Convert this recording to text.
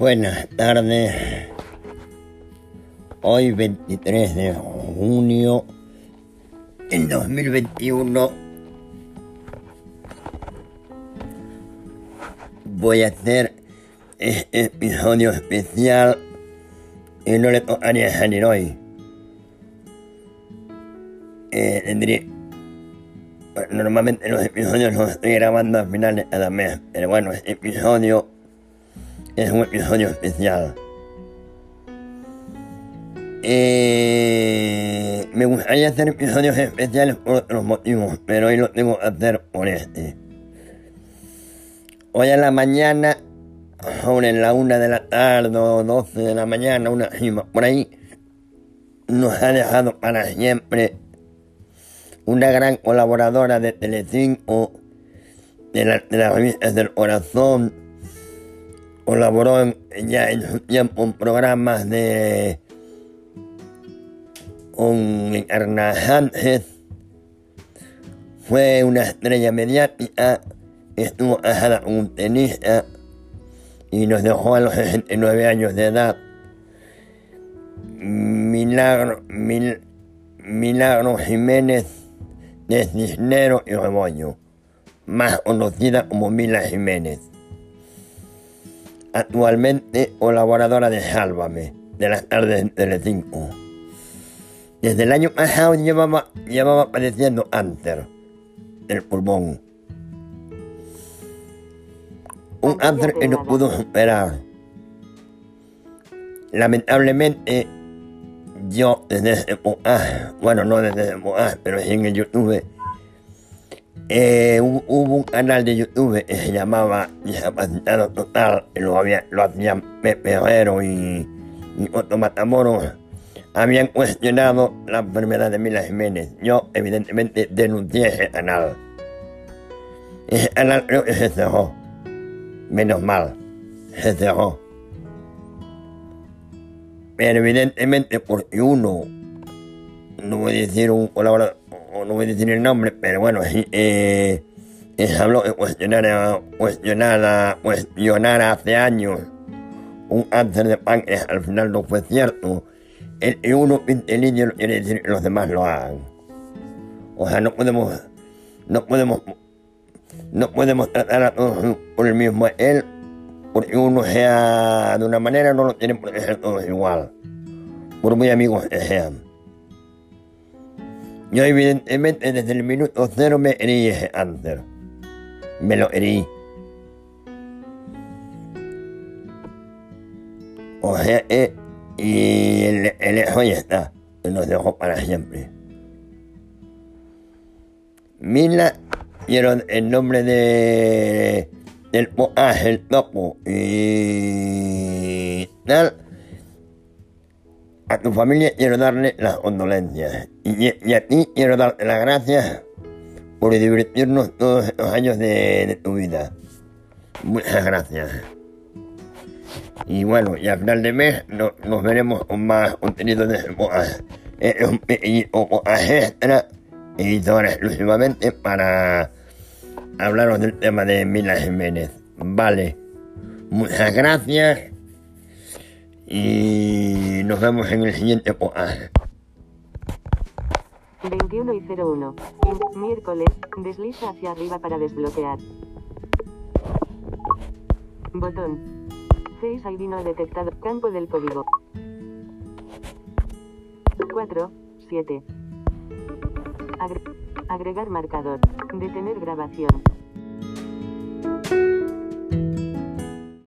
Buenas tardes. Hoy 23 de junio del 2021 voy a hacer este episodio especial y no le tocaría salir hoy. Eh, normalmente los episodios los estoy grabando al final de cada mes, pero bueno, este episodio es un episodio especial. Eh, me gustaría hacer episodios especiales por otros motivos, pero hoy lo tengo que hacer por este. Hoy a la mañana, sobre la una de la tarde o 12 de la mañana, una cima por ahí, nos ha dejado para siempre una gran colaboradora de Telecinco, de, la, de las revistas del corazón, colaboró en- ya en su tiempo en programas de con Encarna Sánchez, fue una estrella mediática, estuvo casada con un tenista y nos dejó a los 69 años de edad. Milagro, Mil- Milagro Jiménez de Cisnero y Rebollo, más conocida como Mila Jiménez actualmente colaboradora de Sálvame, de las tardes de Telecinco. Desde el año pasado llevaba, llevaba padeciendo cáncer del pulmón. Un cáncer que no pudo superar. Lamentablemente, yo desde época, bueno, no desde esa época, pero sí en el YouTube, eh, hubo, un canal de YouTube que se llamaba Discapacitado Total, que lo, había, lo hacían Pepe Herrero y, y Otto Matamoros. Habían cuestionado la enfermedad de Mila Jiménez. Yo, evidentemente, denuncié ese canal. Ese canal creo que se cerró. Menos mal, se cerró. Pero evidentemente, porque uno no a decir un colaborador, no voy a decir el nombre, pero bueno, sí, eh, habló de cuestionar, cuestionar, cuestionar hace años un cáncer de páncreas, al final no fue cierto. El que uno pinte el indio quiere decir los demás lo hagan. O sea, no podemos, no podemos, no podemos tratar a todos por el mismo él, porque uno sea de una manera, no lo tienen por ser todos igual, por muy amigos que sean. Yo evidentemente desde el minuto cero me herí ese cáncer. Me lo herí. O sea, eh, y el, el hijo ya está. y Nos dejó para siempre. Mila, quiero el nombre de del poaje, el topo y tal. A tu familia quiero darle las condolencias. Y, a ti quiero darte las gracias por divertirnos todos estos años de, tu vida. Muchas gracias. Y bueno, y al final de mes no- nos veremos con más contenido de pequeñito Moas extra editado ahora exclusivamente para hablaros del tema de Mila Jiménez. Vale. Muchas gracias. Y nos vemos en el siguiente Moas. 21 y 01. In- miércoles. Desliza hacia arriba para desbloquear. Botón. Face ID no detectado. Campo del código. 4, 7. agregar marcador. Detener grabación.